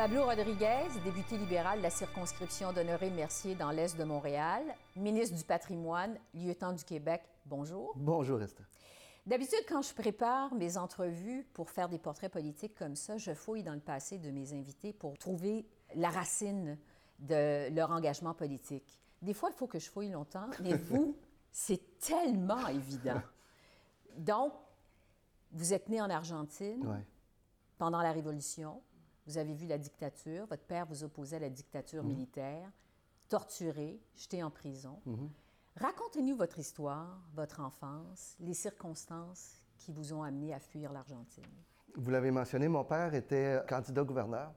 Pablo Rodriguez, député libéral de la circonscription d'Honoré-Mercier dans l'Est de Montréal, ministre du patrimoine, lieutenant du Québec, bonjour. Bonjour, Esther. D'habitude, quand je prépare mes entrevues pour faire des portraits politiques comme ça, je fouille dans le passé de mes invités pour trouver la racine de leur engagement politique. Des fois, il faut que je fouille longtemps, mais vous, c'est tellement évident. Donc, vous êtes né en Argentine Ouais. pendant la Révolution. Vous avez vu la dictature. Votre père vous opposait à la dictature militaire, torturé, jeté en prison. Racontez-nous votre histoire, votre enfance, les circonstances qui vous ont amené à fuir l'Argentine. Vous l'avez mentionné, mon père était candidat gouverneur.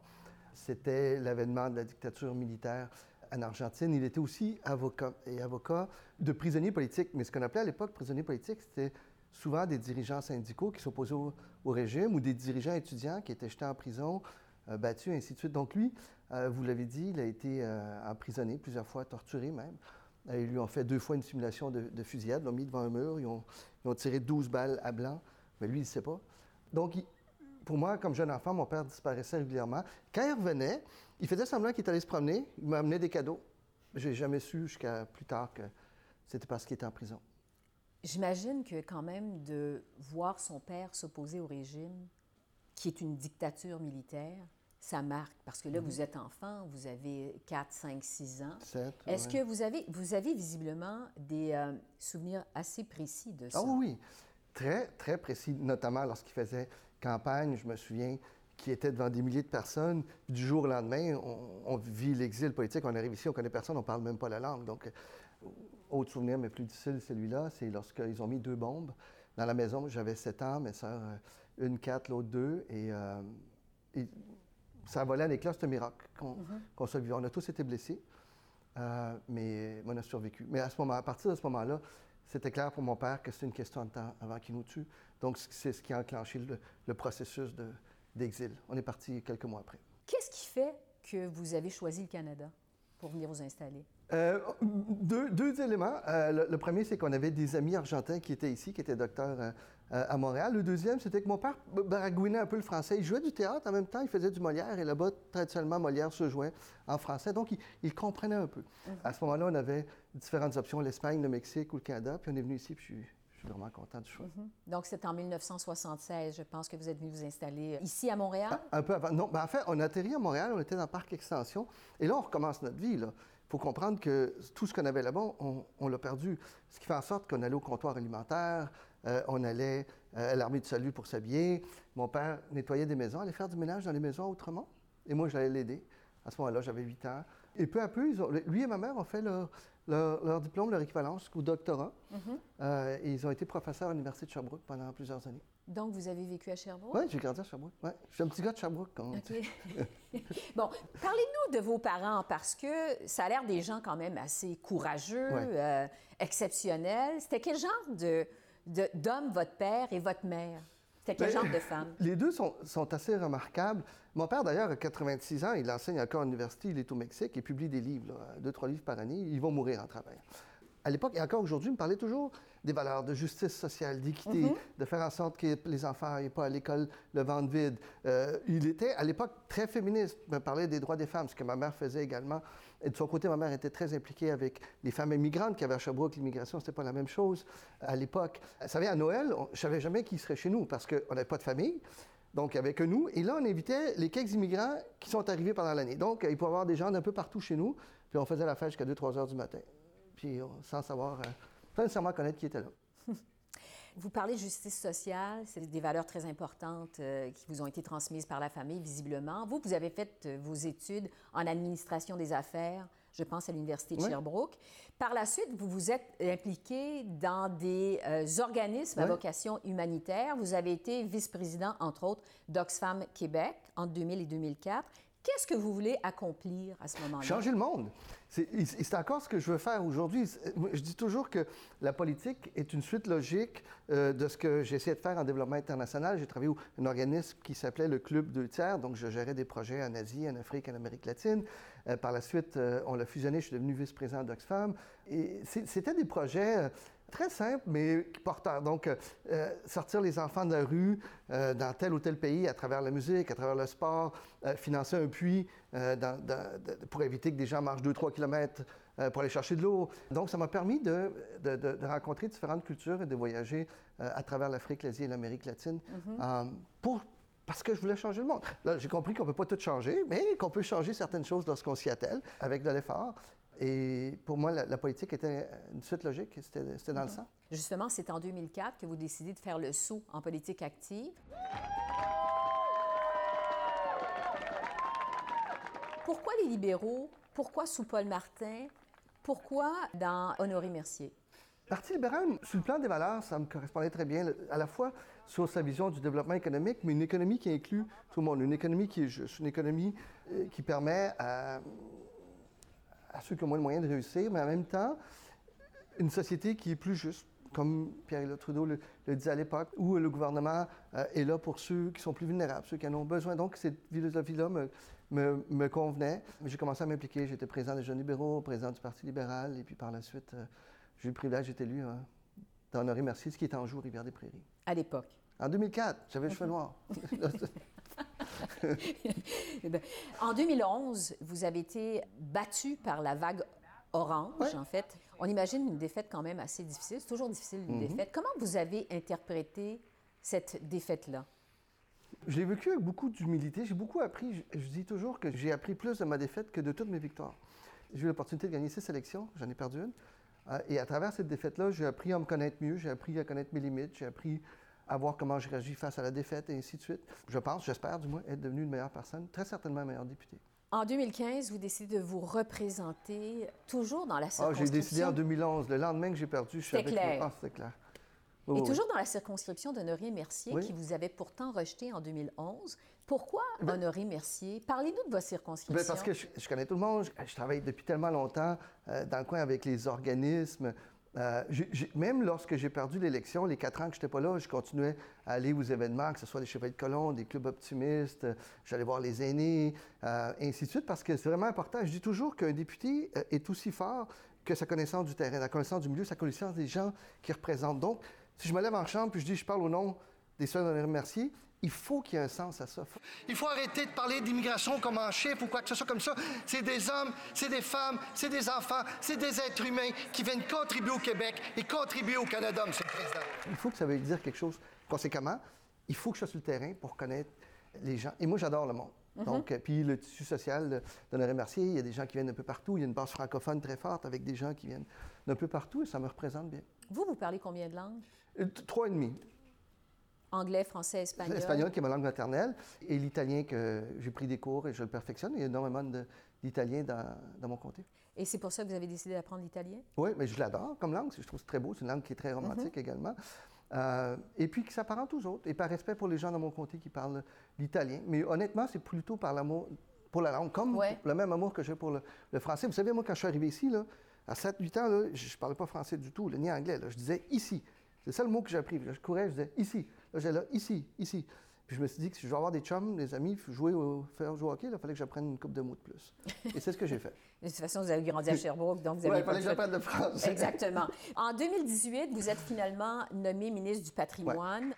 C'était l'avènement de la dictature militaire en Argentine. Il était aussi avocat et avocat de prisonniers politiques. Mais ce qu'on appelait à l'époque prisonniers politiques, c'était souvent des dirigeants syndicaux qui s'opposaient au, au régime ou des dirigeants étudiants qui étaient jetés en prison, euh, battus, ainsi de suite. Donc lui, euh, vous l'avez dit, il a été euh, emprisonné plusieurs fois, torturé même. Ils lui ont fait deux fois une simulation de, de fusillade, l'ont mis devant un mur, ils ont, ils ont tiré 12 balles à blanc, mais lui, il ne sait pas. Donc, pour moi, comme jeune enfant, mon père disparaissait régulièrement. Quand il revenait, il faisait semblant qu'il était allé se promener, il m'amenait des cadeaux. J'ai jamais su jusqu'à plus tard que c'était parce qu'il était en prison. J'imagine que quand même de voir son père s'opposer au régime, qui est une dictature militaire, ça marque. Parce que là, vous êtes enfant, vous avez 4, 5, 6 ans. Est-ce ouais. que vous avez, vous avez visiblement des euh, souvenirs assez précis de ça? Ah oui. Très, très précis, notamment lorsqu'il faisait campagne, je me souviens qu'il était devant des milliers de personnes. Puis du jour au lendemain, on, on vit l'exil politique. On arrive ici, on connaît personne, on parle même pas la langue. Donc, euh, autre souvenir, mais plus difficile, celui-là, c'est lorsqu'ils ont mis deux bombes dans la maison. J'avais 7 ans, mes sœurs, euh, une 4, l'autre 2. Et, euh, et ça a volé à l'éclat, c'est un miracle qu'on soit vivant. On a tous été blessés. Euh, mais on a survécu. Mais à, ce moment, à partir de ce moment-là, c'était clair pour mon père que c'était une question de temps avant qu'il nous tue. Donc, c'est ce qui a enclenché le, le processus de- d'exil. On est parti quelques mois après. Qu'est-ce qui fait que vous avez choisi le Canada pour venir vous installer? Euh, deux, deux éléments. Euh, le, le premier, c'est qu'on avait des amis argentins qui étaient ici, qui étaient docteurs euh, à Montréal. Le deuxième, c'était que mon père baragouinait un peu le français. Il jouait du théâtre en même temps, il faisait du Molière. Et là-bas, traditionnellement, Molière se jouait en français. Donc, il, il comprenait un peu. À ce moment-là, on avait différentes options, l'Espagne, le Mexique ou le Canada. Puis on est venu ici, puis je suis, je suis vraiment content du choix. Donc, c'est en 1976, je pense que vous êtes venu vous installer ici à Montréal? Un peu avant. Non, ben en fait, on a atterri à Montréal, on était dans le parc Extension, et là, on recommence notre vie. Il faut comprendre que tout ce qu'on avait là-bas, on, on l'a perdu. Ce qui fait en sorte qu'on allait au comptoir alimentaire, euh, on allait euh, à l'armée du salut pour s'habiller. Mon père nettoyait des maisons, allait faire du ménage dans les maisons autrement, et moi, j'allais l'aider. À ce moment-là, j'avais 8 ans. Et peu à peu, ils ont- lui et ma mère ont fait leur, leur- leur diplôme, leur équivalence jusqu'au doctorat. Euh, et ils ont été professeurs à l'Université de Sherbrooke pendant plusieurs années. Donc, vous avez vécu à Sherbrooke? Oui, j'ai grandi à Sherbrooke. Ouais. Je suis un petit gars de Sherbrooke, dit. OK. bon, parlez-nous de vos parents parce que ça a l'air des gens quand même assez courageux, Ouais. euh, exceptionnels. C'était quel genre de, d'homme votre père et votre mère? C'était quel Ben, genre de femme? Les deux sont, sont assez remarquables. Mon père, d'ailleurs, a 86 ans, il enseigne encore à l'université, il est au Mexique, il publie des livres, là, deux, trois livres par année. Ils vont mourir en travaillant. À l'époque et encore aujourd'hui, il me parlait toujours des valeurs de justice sociale, d'équité, de faire en sorte que les enfants n'aient pas à l'école le ventre vide. Euh, il était, à l'époque, très féministe. Il me parlait des droits des femmes, ce que ma mère faisait également. Et de son côté, ma mère était très impliquée avec les femmes immigrantes qui avaient à Sherbrooke. L'immigration, c'était pas la même chose à l'époque. Vous savez, à Noël, on- je savais jamais qui serait chez nous parce qu'on n'avait pas de famille. Donc, que nous. Et là, on invitait les quelques immigrants qui sont arrivés pendant l'année. Donc, il pouvait y avoir des gens d'un peu partout chez nous. Puis, on faisait la fête jusqu'à 2-3 heures du matin. Puis, on- sans savoir, euh, sans nécessairement connaître qui était là. Vous parlez de justice sociale, c'est des valeurs très importantes euh, qui vous ont été transmises par la famille, visiblement. Vous, vous avez fait euh, vos études en administration des affaires, je pense à l'Université de Oui. Sherbrooke. Par la suite, vous vous êtes impliqué dans des euh, organismes à vocation humanitaire. Vous avez été vice-président, entre autres, d'Oxfam Québec entre 2000 et 2004. Qu'est-ce que vous voulez accomplir à ce moment-là? Changer le monde. C'est encore ce que je veux faire aujourd'hui. Je dis toujours que la politique est une suite logique euh, de ce que j'ai essayé de faire en développement international. J'ai travaillé au un organisme qui s'appelait le Club deux tiers, donc je gérais des projets en Asie, en Afrique, en Amérique latine. Euh, par la suite, euh, on l'a fusionné, je suis devenu vice-président d'Oxfam. Et c'était des projets très simple, mais porteur. Donc, euh, sortir les enfants de la rue dans tel ou tel pays à travers la musique, à travers le sport, financer un puits pour éviter que des gens marchent 2-3 kilomètres pour aller chercher de l'eau. Donc, ça m'a permis de, rencontrer différentes cultures et de voyager à travers l'Afrique, l'Asie et l'Amérique latine mm-hmm. pour parce que je voulais changer le monde. Là, j'ai compris qu'on ne peut pas tout changer, mais qu'on peut changer certaines choses lorsqu'on s'y attelle, avec de l'effort. Et pour moi, la, politique était une suite logique, c'était dans le sang. Justement, c'est en 2004 que vous décidez de faire le saut en politique active. Pourquoi les libéraux? Pourquoi sous Paul Martin? Pourquoi dans Honoré Mercier? Parti libéral, sur le plan des valeurs, ça me correspondait très bien, à la fois sur sa vision du développement économique, mais une économie qui inclut tout le monde, une économie qui est juste, une économie euh, qui permet à, ceux qui ont moins de moyens de réussir, mais en même temps, une société qui est plus juste, comme Pierre-Éliott Trudeau le, disait à l'époque, où le gouvernement euh, est là pour ceux qui sont plus vulnérables, ceux qui en ont besoin. Donc, cette philosophie-là me, me, convenait. J'ai commencé à m'impliquer. J'étais président des Jeunes libéraux, président du Parti libéral, et puis par la suite... Euh, j'ai eu le privilège d'être élu hein, dans Honoré Mercier, ce qui est en jour Rivière-des-Prairies. À l'époque? En 2004, j'avais le cheveu noir. Eh ben, en 2011, vous avez été battu par la vague orange, en fait. On imagine une défaite quand même assez difficile. C'est toujours difficile, une mm-hmm. défaite. Comment vous avez interprété cette défaite-là? Je l'ai vécu avec beaucoup d'humilité. J'ai beaucoup appris. Je, je, dis toujours que j'ai appris plus de ma défaite que de toutes mes victoires. J'ai eu l'opportunité de gagner six élections. J'en ai perdu une. Euh, et à travers cette défaite-là, j'ai appris à me connaître mieux, j'ai appris à connaître mes limites, j'ai appris à voir comment je réagis face à la défaite et ainsi de suite. Je pense, j'espère du moins, être devenu une meilleure personne, très certainement un meilleur député. En 2015, vous décidez de vous représenter toujours dans la circonscription. Ah, j'ai décidé en 2011, le lendemain que j'ai perdu, je suis avec clair. Ah, c'était clair. et toujours dans la circonscription d'Honoré Mercier, qui vous avait pourtant rejeté en 2011. Pourquoi ben, Honoré Mercier? Parlez-nous de votre circonscription. Ben, parce que je, connais tout le monde. Je, travaille depuis tellement longtemps euh, dans le coin avec les organismes. Euh, même lorsque j'ai perdu l'élection, les quatre ans que je n'étais pas là, je continuais à aller aux événements, que ce soit des Chevaliers de Colomb, des clubs optimistes, j'allais voir les aînés, euh, ainsi de suite, parce que c'est vraiment important. Je dis toujours qu'un député est aussi fort que sa connaissance du terrain, la connaissance du milieu, sa connaissance des gens qu'il représente. Donc, si je me lève en chambre puis je dis je parle au nom des soeurs de Mercier, il faut qu'il y ait un sens à ça. Il faut arrêter de parler d'immigration comme un chef ou quoi que ce soit comme ça. C'est des hommes, c'est des femmes, c'est des enfants, c'est des êtres humains qui viennent contribuer au Québec et contribuer au Canada, M. le Président. Il faut que ça veuille dire quelque chose. Conséquemment, il faut que je sois sur le terrain pour connaître les gens. Et moi, j'adore le monde. Mhm. Donc, euh, puis le tissu social d'Honoré Mercier, il y a des gens qui viennent un peu partout. Il y a une base francophone très forte avec des gens qui viennent d'un peu partout et ça me représente bien. Vous, vous parlez combien de langues? Euh, trois et demi. Anglais, français, espagnol. L'espagnol qui est ma langue maternelle et l'italien que j'ai pris des cours et je le perfectionne. Il y a énormément d'italien dans, dans, mon comté. Et c'est pour ça que vous avez décidé d'apprendre l'italien? Oui, mais je l'adore comme langue. Je trouve c'est très beau. C'est une langue qui est très romantique mhm. également. Euh, et puis qui s'apparente aux autres. Et par respect pour les gens dans mon comté qui parlent l'italien. Mais honnêtement, c'est plutôt par l'amour pour la langue, comme le même amour que j'ai pour le, français. Vous savez, moi, quand je suis arrivé ici, là, à 7-8 ans, là, je ne parlais pas français du tout, ni anglais. Là. Je disais ici. C'est ça le mot que j'ai appris. Je courais, je disais ici. Là, ici, ici. Puis je me suis dit que si je veux avoir des chums, des amis, jouer au, faire jouer au hockey, il fallait que j'apprenne une coupe de mots de plus. Et c'est ce que j'ai fait. de toute façon, vous avez grandi à Sherbrooke, donc vous avez. Oui, il fallait que j'apprenne le français. Exactement. En 2018, vous êtes finalement nommé ministre du Patrimoine.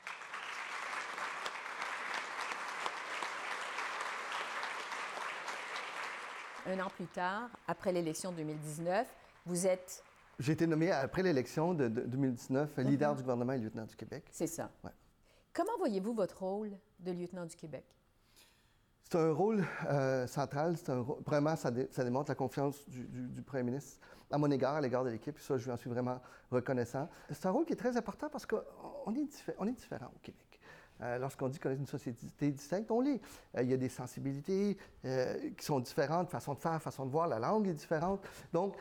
Un an plus tard, après l'élection 2019, vous êtes j'ai été nommé après l'élection de, 2019 leader mhm. du gouvernement et lieutenant du Québec. C'est ça. Comment voyez-vous votre rôle de lieutenant du Québec? C'est un rôle euh, central. Un vraiment, ça, démontre la confiance du, premier ministre à mon égard, à l'égard de l'équipe. Ça, je lui en suis vraiment reconnaissant. C'est un rôle qui est très important parce qu'on est, est différent au Québec. Euh, lorsqu'on dit qu'on est une société distincte, on l'est. Euh, il y a des sensibilités qui sont différentes, façon de faire, façon de voir, la langue est différente. Donc,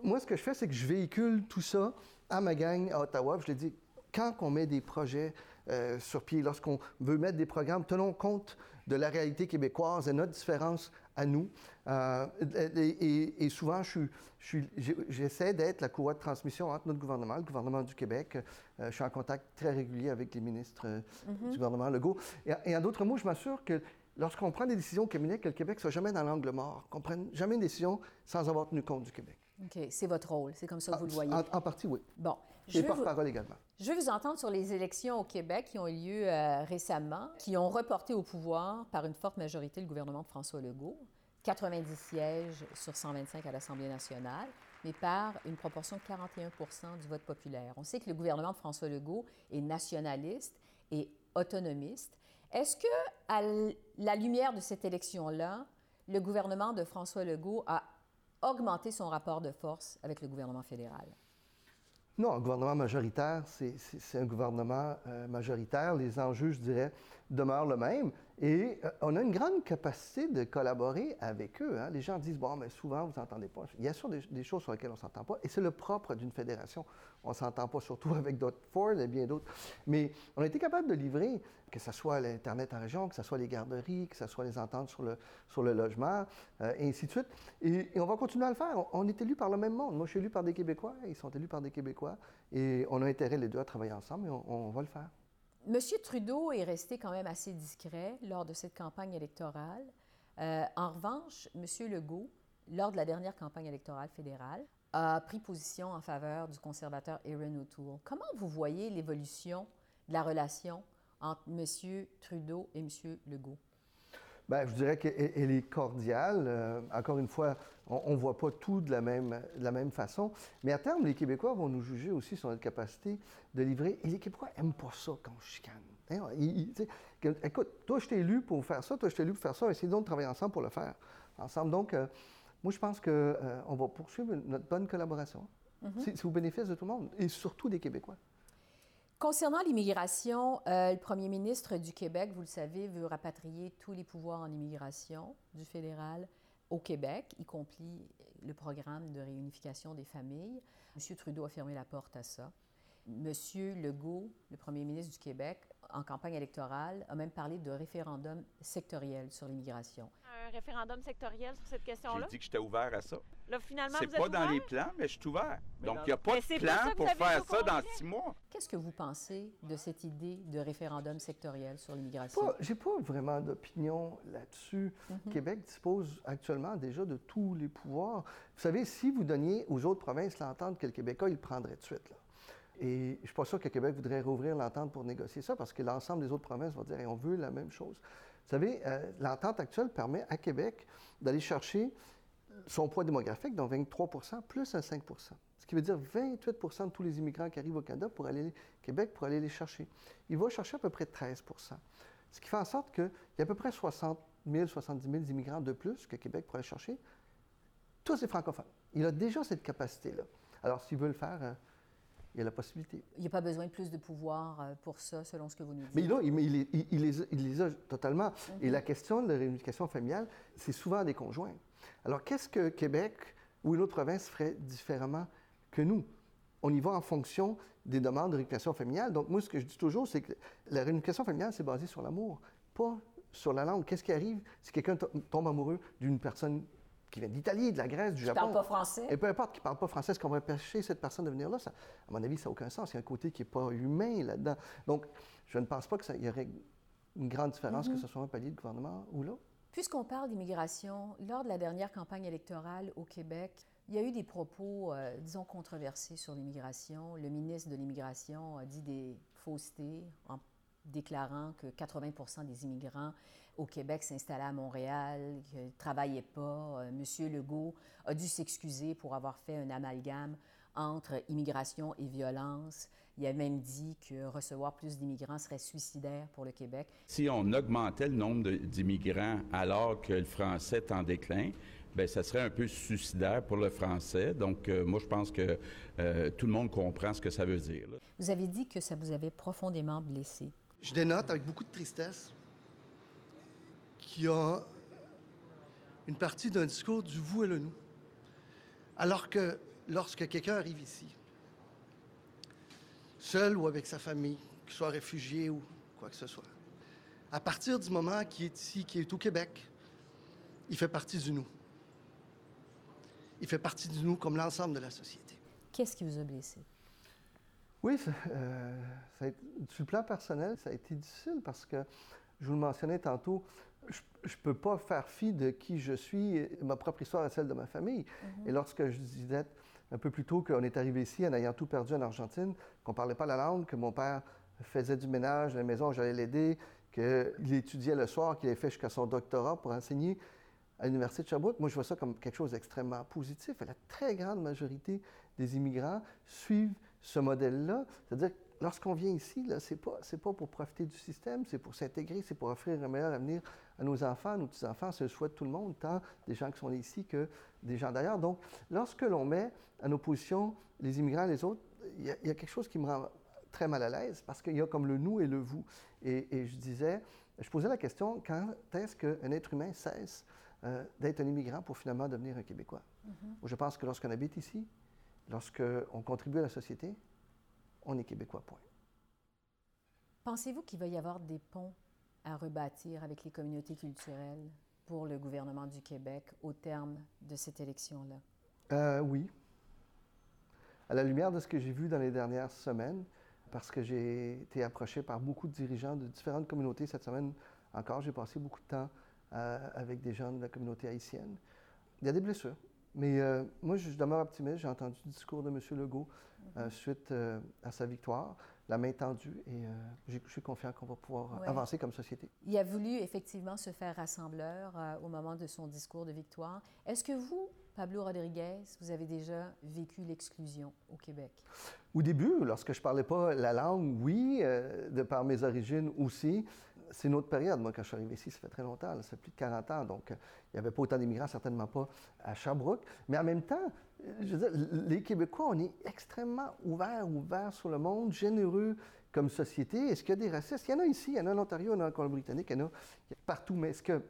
moi, ce que je fais, c'est que je véhicule tout ça à ma gang à Ottawa. Je l'ai dit, quand on met des projets euh, sur pied, lorsqu'on veut mettre des programmes, tenons compte de la réalité québécoise et notre différence à nous. Euh, et, souvent, j'essaie d'être la courroie de transmission entre notre gouvernement, le gouvernement du Québec. Euh, je suis en contact très régulier avec les ministres mm-hmm. du gouvernement Legault. Et, en d'autres mots, je m'assure que lorsqu'on prend des décisions au cabinet, que le Québec ne soit jamais dans l'angle mort, qu'on ne prenne jamais une décision sans avoir tenu compte du Québec. OK, c'est votre rôle, c'est comme ça que vous le voyez. En, en partie, oui. Bon, Et veux, vous, porte-parole également. je veux vous entendre sur les élections au Québec qui ont eu lieu euh, récemment, qui ont reporté au pouvoir par une forte majorité le gouvernement de François Legault, 90 sièges sur 125 à l'Assemblée nationale, mais par une proportion de 41% du vote populaire. On sait que le gouvernement de François Legault est nationaliste et autonomiste. Est-ce que, à la lumière de cette élection-là, le gouvernement de François Legault a augmenté son rapport de force avec le gouvernement fédéral? Non, un gouvernement majoritaire, c'est- un gouvernement euh, majoritaire. Les enjeux, je dirais, demeurent le même. Et euh, on a une grande capacité de collaborer avec eux. hein. Les gens disent, bon, mais souvent, vous n'entendez pas. Il y a sûr des, choses sur lesquelles on ne s'entend pas. Et c'est le propre d'une fédération. On ne s'entend pas surtout avec d'autres Ford et bien d'autres. Mais on a été capable de livrer, que ce soit l'Internet en région, que ce soit les garderies, que ce soit les ententes sur le, sur le logement, euh, et ainsi de suite. Et, on va continuer à le faire. On, est élu par le même monde. Moi, je suis élu par des Québécois, ils sont élus par des Québécois. Et on a intérêt les deux à travailler ensemble et on va le faire. Monsieur Trudeau est resté quand même assez discret lors de cette campagne électorale. Euh, en revanche, Monsieur Legault, lors de la dernière campagne électorale fédérale, a pris position en faveur du conservateur Erin O'Toole. Comment vous voyez l'évolution de la relation entre Monsieur Trudeau et Monsieur Legault? Bien, je dirais qu'elle elle est cordiale. Euh, encore une fois, on ne voit pas tout de la, même, de la même façon. Mais à terme, les Québécois vont nous juger aussi sur notre capacité de livrer. Et les Québécois n'aiment pas ça quand on chicane. Hein, ils- écoute, toi, je t'ai élu pour faire ça, toi, je t'ai élu pour faire ça. Essayons donc de travailler ensemble pour le faire. Ensemble. Donc, euh, moi, je pense qu'on va poursuivre notre bonne collaboration. C'est c'est au bénéfice de tout le monde, et surtout des Québécois. Concernant l'immigration, euh, le premier ministre du Québec, vous le savez, veut rapatrier tous les pouvoirs en immigration du fédéral au Québec, y compris le programme de réunification des familles. M. Trudeau a fermé la porte à ça. M. Legault, le premier ministre du Québec, en campagne électorale, a même parlé de référendum sectoriel sur l'immigration. un référendum sectoriel sur cette J'ai question-là? dit que j'étais ouvert à ça. Là, finalement, C'est pas dans les plans, mais je suis ouvert. Mais Donc, il n'y a pas Mais de pour plan pour faire ça dans six mois. Qu'est-ce que vous pensez de cette idée de référendum sectoriel sur l'immigration? J'ai pas vraiment d'opinion là-dessus. Québec dispose actuellement déjà de tous les pouvoirs. Vous savez, si vous donniez aux autres provinces l'entente que le Québécois, il prendrait de suite. là. Et je ne suis pas sûr que Québec voudrait rouvrir l'entente pour négocier ça parce que l'ensemble des autres provinces vont dire Hey, on veut la même chose. Vous savez, euh, l'entente actuelle permet à Québec d'aller chercher son poids démographique, donc 23% plus un 5% Ce qui veut dire 28% de tous les immigrants qui arrivent au Canada pour aller Québec pour aller les chercher. Il va chercher à peu près 13% Ce qui fait en sorte qu'il y a à peu près 60 000, 70 000 immigrants de plus que Québec pourrait chercher. Tous ces francophones. Il a déjà cette capacité-là. Alors, s'il veut le faire, euh, il y a la possibilité. Il n'y a pas besoin de plus de pouvoir euh, pour ça, selon ce que vous nous dites. Mais là, il, les- il- il les, a- il les a totalement. Et la question de la réunification familiale, c'est souvent des conjoints. Alors, qu'est-ce que Québec ou une autre province ferait différemment que nous? On y va en fonction des demandes de réunification familiale. Donc, moi, ce que je dis toujours, c'est que la réunification familiale, c'est basé sur l'amour, pas sur la langue. Qu'est-ce qui arrive si quelqu'un to- tombe amoureux d'une personne qui vient d'Italie, de la Grèce, du Japon? parle pas français. Et peu importe qui ne parle pas français, est-ce qu'on va empêcher cette personne de venir là? Ça, à mon avis, ça n'a aucun sens. Il y a un côté qui n'est pas humain là-dedans. Donc, je ne pense pas qu'il y aurait une grande différence que ce soit un palier de gouvernement ou l'autre. Puisqu'on parle d'immigration, lors de la dernière campagne électorale au Québec, il y a eu des propos, euh, disons, controversés sur l'immigration. Le ministre de l'Immigration a dit des faussetés en déclarant que 80 des immigrants au Québec s'installaient à Montréal, qu'ils ne travaillaient pas. Euh, Monsieur Legault a dû s'excuser pour avoir fait un amalgame entre immigration et violence. Il a même dit que recevoir plus d'immigrants serait suicidaire pour le Québec. Si on augmentait le nombre d'immigrants alors que le français est en déclin, ben ça serait un peu suicidaire pour le français. Donc, euh, moi, je pense que euh, tout le monde comprend ce que ça veut dire. là. Vous avez dit que ça vous avait profondément blessé. Je dénote avec beaucoup de tristesse qu'il y a une partie d'un discours du vous et le nous. Alors que lorsque quelqu'un arrive ici, seul ou avec sa famille, qu'il soit réfugié ou quoi que ce soit, à partir du moment qu'il est ici, qu'il est au Québec, il fait partie du nous. Il fait partie du nous comme l'ensemble de la société. Qu'est-ce qui vous a blessé? Oui, ça, euh, ça a été- sur le plan personnel, ça a été difficile parce que je vous le mentionnais tantôt, je ne peux pas faire fi de qui je suis. Ma propre histoire est celle de ma famille. Et lorsque je disais un peu plus tôt qu'on est arrivé ici en ayant tout perdu en Argentine, qu'on ne parlait pas la langue, que mon père faisait du ménage à la maison, j'allais l'aider, qu'il étudiait le soir, qu'il avait fait jusqu'à son doctorat pour enseigner à l'Université de Sherbrooke. Moi, je vois ça comme quelque chose d'extrêmement positif. Et la très grande majorité des immigrants suivent ce modèle-là. C'est-à-dire lorsqu'on vient ici, ce n'est pas, pas pour profiter du système, c'est pour s'intégrer, c'est pour offrir un meilleur avenir à nos enfants, à nos petits-enfants. C'est le souhait de tout le monde, tant des gens qui sont ici que des gens d'ailleurs. Donc, lorsque l'on met en opposition les immigrants et les autres, il y, a quelque chose qui me rend très mal à l'aise parce qu'il y a comme le nous et le vous. Et, je disais, je posais la question, quand est-ce qu'un être humain cesse euh, d'être un immigrant pour finalement devenir un Québécois? Mm-hmm. Je pense que lorsqu'on habite ici, lorsqu'on contribue à la société, on est québécois, point. Pensez-vous qu'il va y avoir des ponts à rebâtir avec les communautés culturelles pour le gouvernement du Québec au terme de cette élection-là? Euh, oui. À la lumière de ce que j'ai vu dans les dernières semaines, parce que j'ai été approché par beaucoup de dirigeants de différentes communautés cette semaine encore, j'ai passé beaucoup de temps euh, avec des gens de la communauté haïtienne. Il y a des blessures. Mais euh, moi, je demeure optimiste. J'ai entendu le discours de M. Legault euh, suite euh, à sa victoire, la main tendue, et je suis confiant qu'on va pouvoir avancer comme société. Il a voulu effectivement se faire rassembleur au moment de son discours de victoire. Est-ce que vous, Pablo Rodriguez, vous avez déjà vécu l'exclusion au Québec? Au début, lorsque je ne parlais pas la langue, oui, de par mes origines aussi c'est une autre période. Moi, quand je suis arrivé ici, ça fait très longtemps, ça fait plus de 40 ans, donc euh, il n'y avait pas autant d'immigrants, certainement pas à Sherbrooke. Mais en même temps, dire, les Québécois, on est extrêmement ouverts, ouverts sur le monde, généreux comme société. Est-ce qu'il y a des racistes? Il y en a ici, il y en a en Ontario, il y en a en Colombie-Britannique, il y en a partout. Mais est-ce que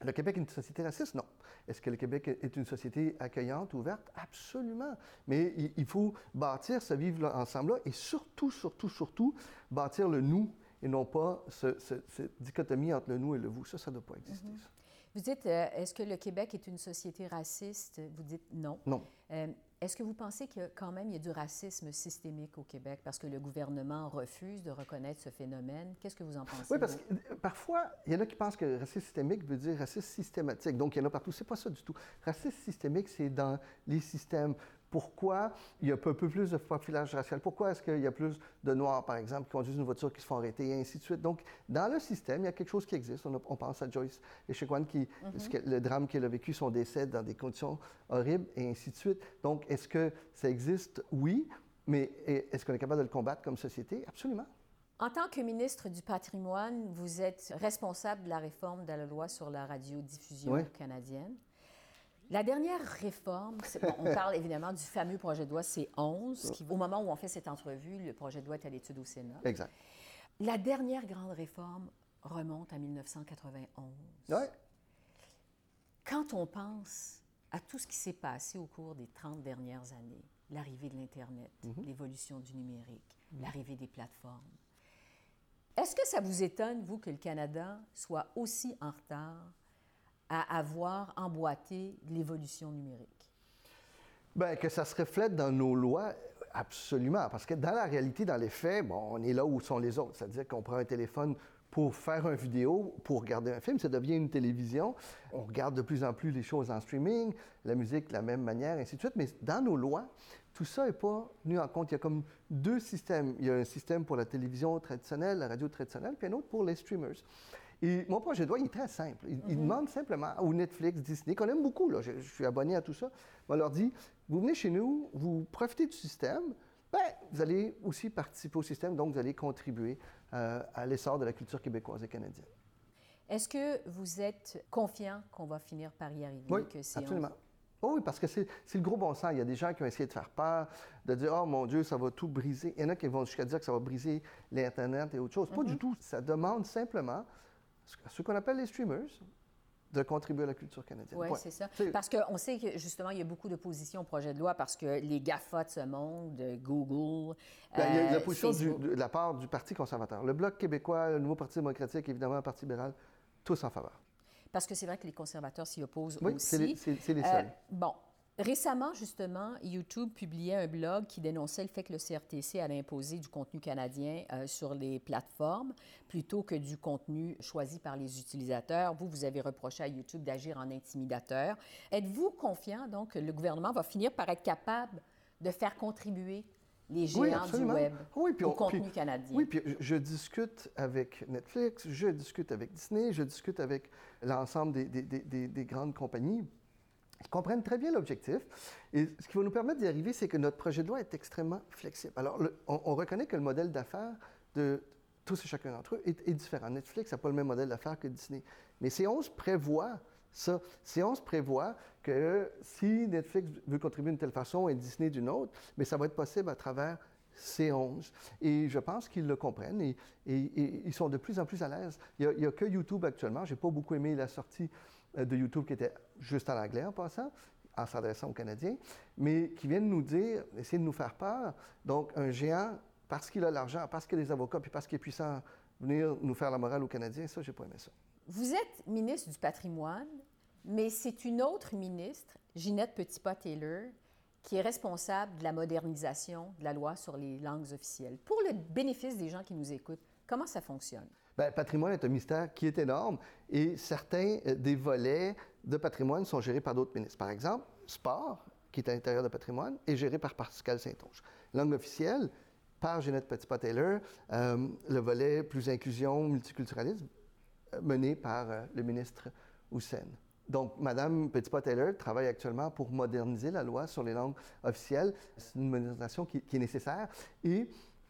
le Québec est une société raciste? Non. Est-ce que le Québec est une société accueillante, ouverte? Absolument. Mais il faut bâtir ce vivre ensemble-là et surtout, surtout, surtout, bâtir le nous et non pas cette dichotomie entre le nous et le vous. Ça, ça ne doit pas exister. Mhm. Vous dites, euh, est-ce que le Québec est une société raciste? Vous dites non. Non. Euh, est-ce que vous pensez que quand même il y a du racisme systémique au Québec parce que le gouvernement refuse de reconnaître ce phénomène? Qu'est-ce que vous en pensez? Oui, parce que euh, parfois, il y en a qui pensent que racisme systémique veut dire racisme systématique. Donc, il y en a partout. C'est pas ça du tout. Racisme systémique, c'est dans les systèmes pourquoi il y a un peu plus de profilage racial, pourquoi est-ce qu'il y a plus de Noirs, par exemple, qui conduisent une voiture qui se font arrêter, et ainsi de suite? Donc, dans le système, il y a quelque chose qui existe. On, pense à Joyce Echequan, qui, mm-hmm. le drame qu'elle a vécu, son décès dans des conditions horribles, et ainsi de suite. Donc, est-ce que ça existe? Oui, mais est-ce qu'on est capable de le combattre comme société? Absolument. En tant que ministre du patrimoine, vous êtes responsable de la réforme de la loi sur la radiodiffusion canadienne. La dernière réforme, on parle évidemment du fameux projet de loi C11, qui, au moment où on fait cette entrevue, le projet de loi est à l'étude au Sénat. Exact. La dernière grande réforme remonte à 1991. Oui. Quand on pense à tout ce qui s'est passé au cours des 30 dernières années, l'arrivée de l'Internet, mhm. l'évolution du numérique, mhm. l'arrivée des plateformes, est-ce que ça vous étonne, vous, que le Canada soit aussi en retard à avoir emboîté l'évolution numérique? Bien, que ça se reflète dans nos lois, absolument. Parce que dans la réalité, dans les faits, bon, on est là où sont les autres. C'est-à-dire qu'on prend un téléphone pour faire une vidéo, pour regarder un film, ça devient une télévision. On regarde de plus en plus les choses en streaming, la musique de la même manière, ainsi de suite. Mais dans nos lois, tout ça n'est pas tenu en compte. Il y a comme deux systèmes. Il y a un système pour la télévision traditionnelle, la radio traditionnelle, puis un autre pour les streamers. Et mon projet de loi, il est très simple. Il, mhm. demande simplement au Netflix, Disney, qu'on aime beaucoup, là, je, suis abonné à tout ça, on leur dit, vous venez chez nous, vous profitez du système, ben, vous allez aussi participer au système, donc vous allez contribuer euh, à l'essor de la culture québécoise et canadienne. Est-ce que vous êtes confiant qu'on va finir par y arriver? Oui, absolument. Oh oui, parce que c'est le gros bon sens. Il y a des gens qui ont essayé de faire peur, de dire Oh mon Dieu, ça va tout briser. Il y en a qui vont jusqu'à dire que ça va briser l'Internet et autre chose. Pas du mhm. tout. Ça demande simplement ce qu'on appelle les streamers, de contribuer à la culture canadienne. Oui, c'est ça. Parce qu'on sait que justement, il y a beaucoup d'opposition au projet de loi parce que les GAFA de ce monde, Google. Ben, il y a la position de la part du Parti conservateur. Le Bloc québécois, le Nouveau Parti démocratique, évidemment, le Parti libéral, tous en faveur. Parce que c'est vrai que les conservateurs s'y opposent oui, aussi. c'est les, les, seuls. bon, Récemment, justement, YouTube publiait un blog qui dénonçait le fait que le CRTC allait imposer du contenu canadien euh, sur les plateformes plutôt que du contenu choisi par les utilisateurs. Vous, vous avez reproché à YouTube d'agir en intimidateur. Êtes-vous confiant, donc, que le gouvernement va finir par être capable de faire contribuer les géants du Web oui, puis au on- contenu puis- canadien? Oui, puis je, discute avec Netflix, je discute avec Disney, je discute avec l'ensemble des, des- des- des- des grandes compagnies. Ils comprennent très bien l'objectif. Et ce qui va nous permettre d'y arriver, c'est que notre projet de loi est extrêmement flexible. Alors, on, on reconnaît que le modèle d'affaires de tous et chacun d'entre eux est, différent. Netflix n'a pas le même modèle d'affaires que Disney. Mais C11 prévoit ça. C11 prévoit que si Netflix veut contribuer d'une telle façon et Disney d'une autre, mais ça va être possible à travers C11. Et je pense qu'ils le comprennent et, ils sont de plus en plus à l'aise. Il n'y a, que YouTube actuellement. Je n'ai pas beaucoup aimé la sortie de YouTube qui était juste en anglais en passant, en s'adressant aux Canadiens, mais qui viennent nous dire, essayer de nous faire peur. Donc, un géant, parce qu'il a l'argent, parce qu'il a des avocats, puis parce qu'il est puissant, venir nous faire la morale aux Canadiens, ça, j'ai pas aimé ça. Vous êtes ministre du patrimoine, mais c'est une autre ministre, Ginette Petitpas-Taylor, qui est responsable de la modernisation de la loi sur les langues officielles. Pour le bénéfice des gens qui nous écoutent, comment ça fonctionne? Bien, patrimoine est un mystère qui est énorme et certains euh, des volets de patrimoine sont gérés par d'autres ministres. Par exemple, sport, qui est à l'intérieur de patrimoine, est géré par Pascal Saint-Onge. Langue officielle, par Jeannette Petitpas-Taylor, euh, le volet plus inclusion, multiculturalisme, euh, mené par le ministre Hussein. Donc, Mme Petitpas-Taylor travaille actuellement pour moderniser la loi sur les langues officielles. C'est une modernisation qui, qui est nécessaire.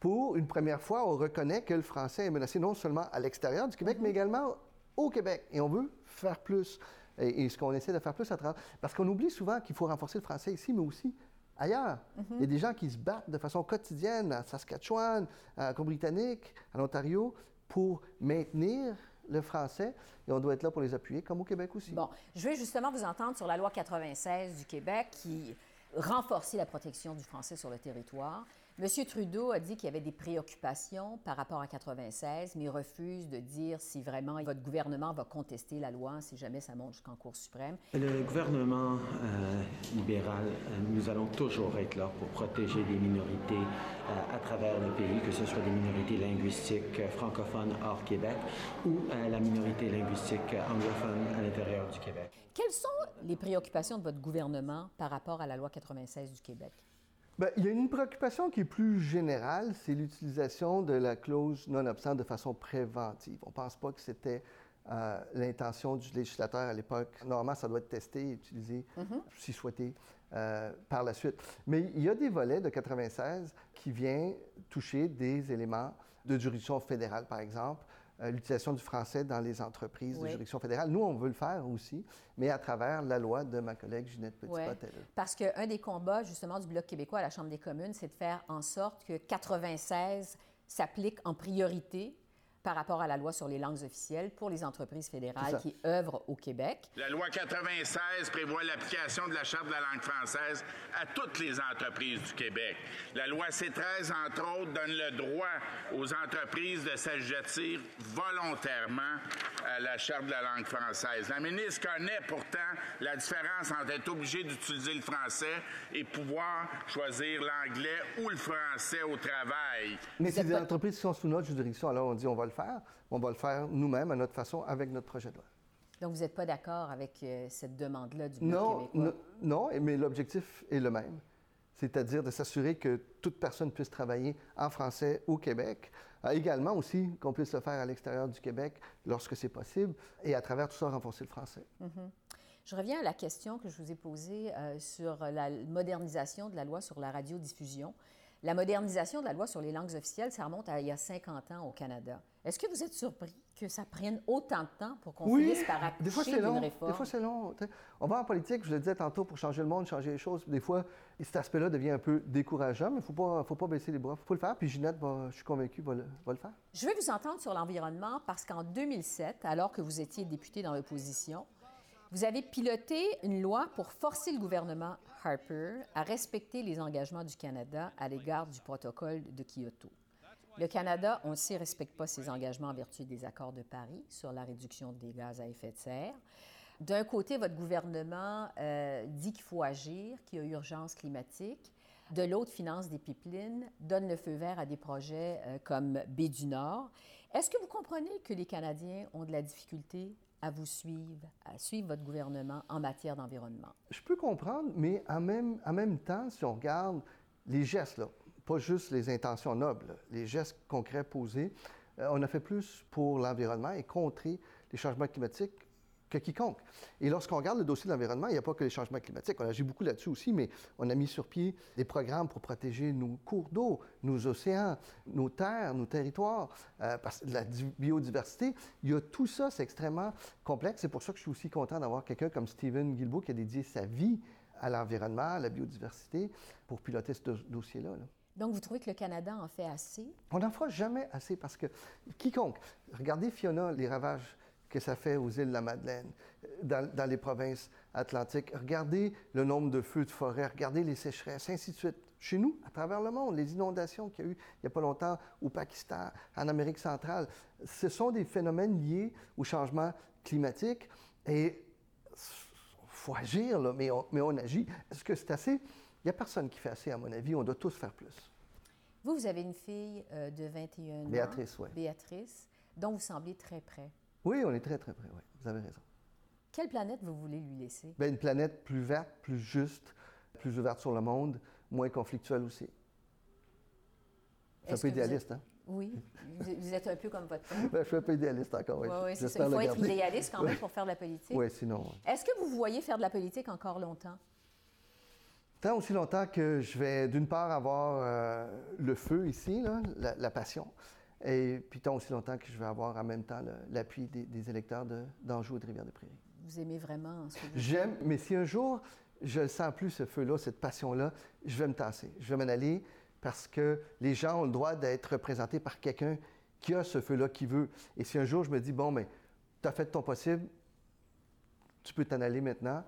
Pour une première fois, on reconnaît que le français est menacé non seulement à l'extérieur du Québec, mais également au Québec. Et on veut faire plus. Et, et ce qu'on essaie de faire plus à travers... Parce qu'on oublie souvent qu'il faut renforcer le français ici, mais aussi ailleurs. Il y a des gens qui se battent de façon quotidienne à Saskatchewan, à Colombie-Britannique, à l'Ontario, pour maintenir le français. Et on doit être là pour les appuyer, comme au Québec aussi. Bon, je vais justement vous entendre sur la loi 96 du Québec qui renforçait la protection du français sur le territoire. M. Trudeau a dit qu'il y avait des préoccupations par rapport à 96, mais il refuse de dire si vraiment votre gouvernement va contester la loi si jamais ça monte jusqu'en Cour suprême. Le gouvernement euh, libéral, euh, nous allons toujours être là pour protéger les minorités euh, à travers le pays, que ce soit des minorités linguistiques francophones hors Québec ou euh, la minorité linguistique anglophone à l'intérieur du Québec. Quelles sont les préoccupations de votre gouvernement par rapport à la loi 96 du Québec? Bien, il y a une préoccupation qui est plus générale, c'est l'utilisation de la clause non-obstant de façon préventive. On ne pense pas que c'était euh, l'intention du législateur à l'époque. Normalement, ça doit être testé et utilisé, si souhaité, euh, par la suite. Mais il y a des volets de 96 qui viennent toucher des éléments de juridiction fédérale, par exemple, l'utilisation du français dans les entreprises Oui. de juridiction fédérale. Nous, on veut le faire aussi, mais à travers la loi de ma collègue Ginette Ouais. Petitpas-Taylor. Parce qu'un des combats, justement, du Bloc québécois à la Chambre des communes, c'est de faire en sorte que 96 s'applique en priorité par rapport à la loi sur les langues officielles pour les entreprises fédérales qui œuvrent au Québec. La loi 96 prévoit l'application de la Charte de la langue française à toutes les entreprises du Québec. La loi C13, entre autres, donne le droit aux entreprises de s'assujettir volontairement à la Charte de la langue française. La ministre connaît pourtant la différence entre être obligé d'utiliser le français et pouvoir choisir l'anglais ou le français au travail. Mais c'est des entreprises qui sont sous notre juridiction. Alors, on dit on va le faire. On va le faire nous-mêmes, à notre façon, avec notre projet de loi. Donc, vous n'êtes pas d'accord avec euh, cette demande-là du Bloc Non, québécois? non, mais l'objectif est le même. C'est-à-dire de s'assurer que toute personne puisse travailler en français au Québec. Euh, également aussi qu'on puisse le faire à l'extérieur du Québec lorsque c'est possible. Et à travers tout ça, renforcer le français. Je reviens à la question que je vous ai posée euh, sur la modernisation de la loi sur la radiodiffusion. La modernisation de la loi sur les langues officielles, ça remonte à il y a 50 ans au Canada. Est-ce que vous êtes surpris que ça prenne autant de temps pour qu'on finisse par accoucher des fois c'est long. réforme? Des fois c'est long. On va en politique, je le disais tantôt, pour changer le monde, changer les choses. Des fois, cet aspect-là devient un peu décourageant, mais il ne faut pas, faut pas baisser les bras. Il faut le faire. Puis Ginette, va- je suis convaincu, va le, va le faire. Je vais vous entendre sur l'environnement parce qu'en 2007, alors que vous étiez député dans l'opposition, vous avez piloté une loi pour forcer le gouvernement Harper à respecter les engagements du Canada à l'égard du protocole de Kyoto. Le Canada, on sait, ne respecte pas ses engagements en vertu des accords de Paris sur la réduction des gaz à effet de serre. D'un côté, votre gouvernement euh, dit qu'il faut agir, qu'il y a urgence climatique. De l'autre, finance des pipelines, donne le feu vert à des projets euh, comme Baie du Nord. Est-ce que vous comprenez que les Canadiens ont de la difficulté à vous suivre, à suivre votre gouvernement en matière d'environnement? Je peux comprendre, mais en même, en même temps, si on regarde les gestes, là, pas juste les intentions nobles, les gestes concrets posés, euh, on a fait plus pour l'environnement et contrer les changements climatiques que quiconque. Et lorsqu'on regarde le dossier de l'environnement, il n'y a pas que les changements climatiques. On a agi beaucoup là-dessus aussi, mais on a mis sur pied des programmes pour protéger nos cours d'eau, nos océans, nos terres, nos territoires, euh, la biodiversité. Il y a tout ça, c'est extrêmement complexe. C'est pour ça que je suis aussi content d'avoir quelqu'un comme Stephen Guilbeault qui a dédié sa vie à l'environnement, à la biodiversité, pour piloter ce dossier-là. là. Donc, vous trouvez que le Canada en fait assez? On n'en fera jamais assez parce que quiconque, regardez Fiona, les ravages que ça fait aux îles de la Madeleine, dans, dans les provinces atlantiques, regardez le nombre de feux de forêt, regardez les sécheresses, ainsi de suite. Chez nous, à travers le monde, les inondations qu'il y a eu il n'y a pas longtemps au Pakistan, en Amérique centrale, ce sont des phénomènes liés au changement climatique et faut agir, là, mais, on, mais on agit. Est-ce que c'est assez? Il n'y a personne qui fait assez, à mon avis. On doit tous faire plus. Vous, vous avez une fille euh, de 21 ans. Béatrice, oui. Béatrice, dont vous semblez très près. Oui, on est très, très près, oui. Vous avez raison. Quelle planète vous voulez lui laisser? Bien, une planète plus verte, plus juste, plus ouverte sur le monde, moins conflictuelle aussi. C'est un peu idéaliste, hein? Oui, vous êtes un peu comme votre père. Ben, je suis un peu idéaliste encore, oui. Oui, oui, c'est ça. Il faut être idéaliste quand même pour faire de la politique. Oui, sinon. Est-ce que vous voyez faire de la politique encore longtemps? Tant aussi longtemps que je vais, d'une part, avoir euh, le feu ici, là, la, la passion, et puis tant aussi longtemps que je vais avoir en même temps l'appui des, des électeurs de- d'Anjou et de Rivière-des-Prairies. Vous aimez vraiment ce que vous J'aime, mais si un jour je ne sens plus ce feu-là, cette passion-là, je vais me tasser. Je vais m'en aller parce que les gens ont le droit d'être représentés par quelqu'un qui a ce feu-là, qui veut. Et si un jour je me dis, bon, mais tu as fait ton possible, tu peux t'en aller maintenant,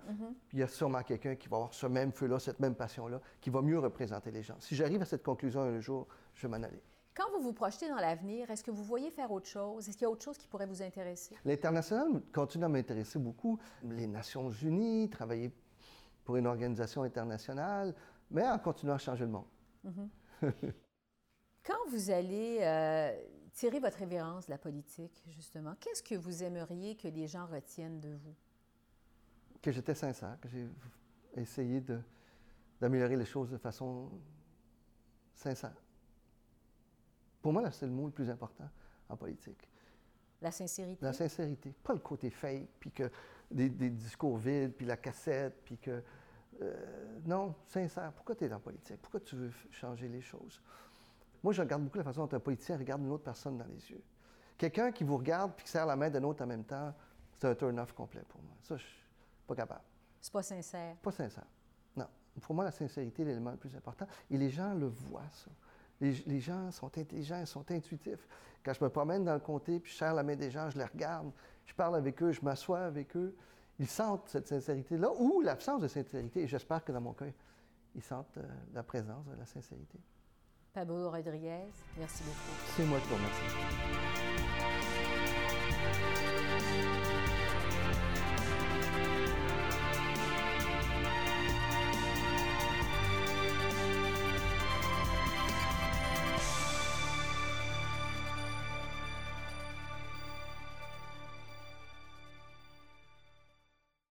puis il y a sûrement quelqu'un qui va avoir ce même feu-là, cette même passion-là, qui va mieux représenter les gens. Si j'arrive à cette conclusion un jour, je vais m'en aller. Quand vous vous projetez dans l'avenir, est-ce que vous voyez faire autre chose? Est-ce qu'il y a autre chose qui pourrait vous intéresser? L'international continue à m'intéresser beaucoup. Les Nations Unies, travailler pour une organisation internationale, mais en continuant à changer le monde. Quand vous allez euh, tirer votre révérence de la politique, justement, qu'est-ce que vous aimeriez que les gens retiennent de vous? Que j'étais sincère, que j'ai essayé d'améliorer les choses de façon sincère. Pour moi, c'est le mot le plus important en politique. La sincérité? La sincérité, pas le côté fake, puis que des, des discours vides, puis la cassette, puis que... euh, non, sincère. Pourquoi tu es dans la politique? Pourquoi tu veux changer les choses? Moi, je regarde beaucoup la façon dont un politicien regarde une autre personne dans les yeux. Quelqu'un qui vous regarde puis qui serre la main d'un autre en même temps, c'est un turn-off complet pour moi. Ça, je suis pas capable. C'est pas sincère. Pas sincère. Non. Pour moi, la sincérité est l'élément le plus important. Et les gens le voient, ça. Les, les gens sont intelligents, ils sont intuitifs. Quand je me promène dans le comté, puis je serre la main des gens, je les regarde, je parle avec eux, je m'assois avec eux, ils sentent cette sincérité-là ou l'absence de sincérité. Et j'espère que dans mon cas, ils sentent euh, la présence de la sincérité. Pablo Rodriguez, merci beaucoup. C'est moi qui vous remercie.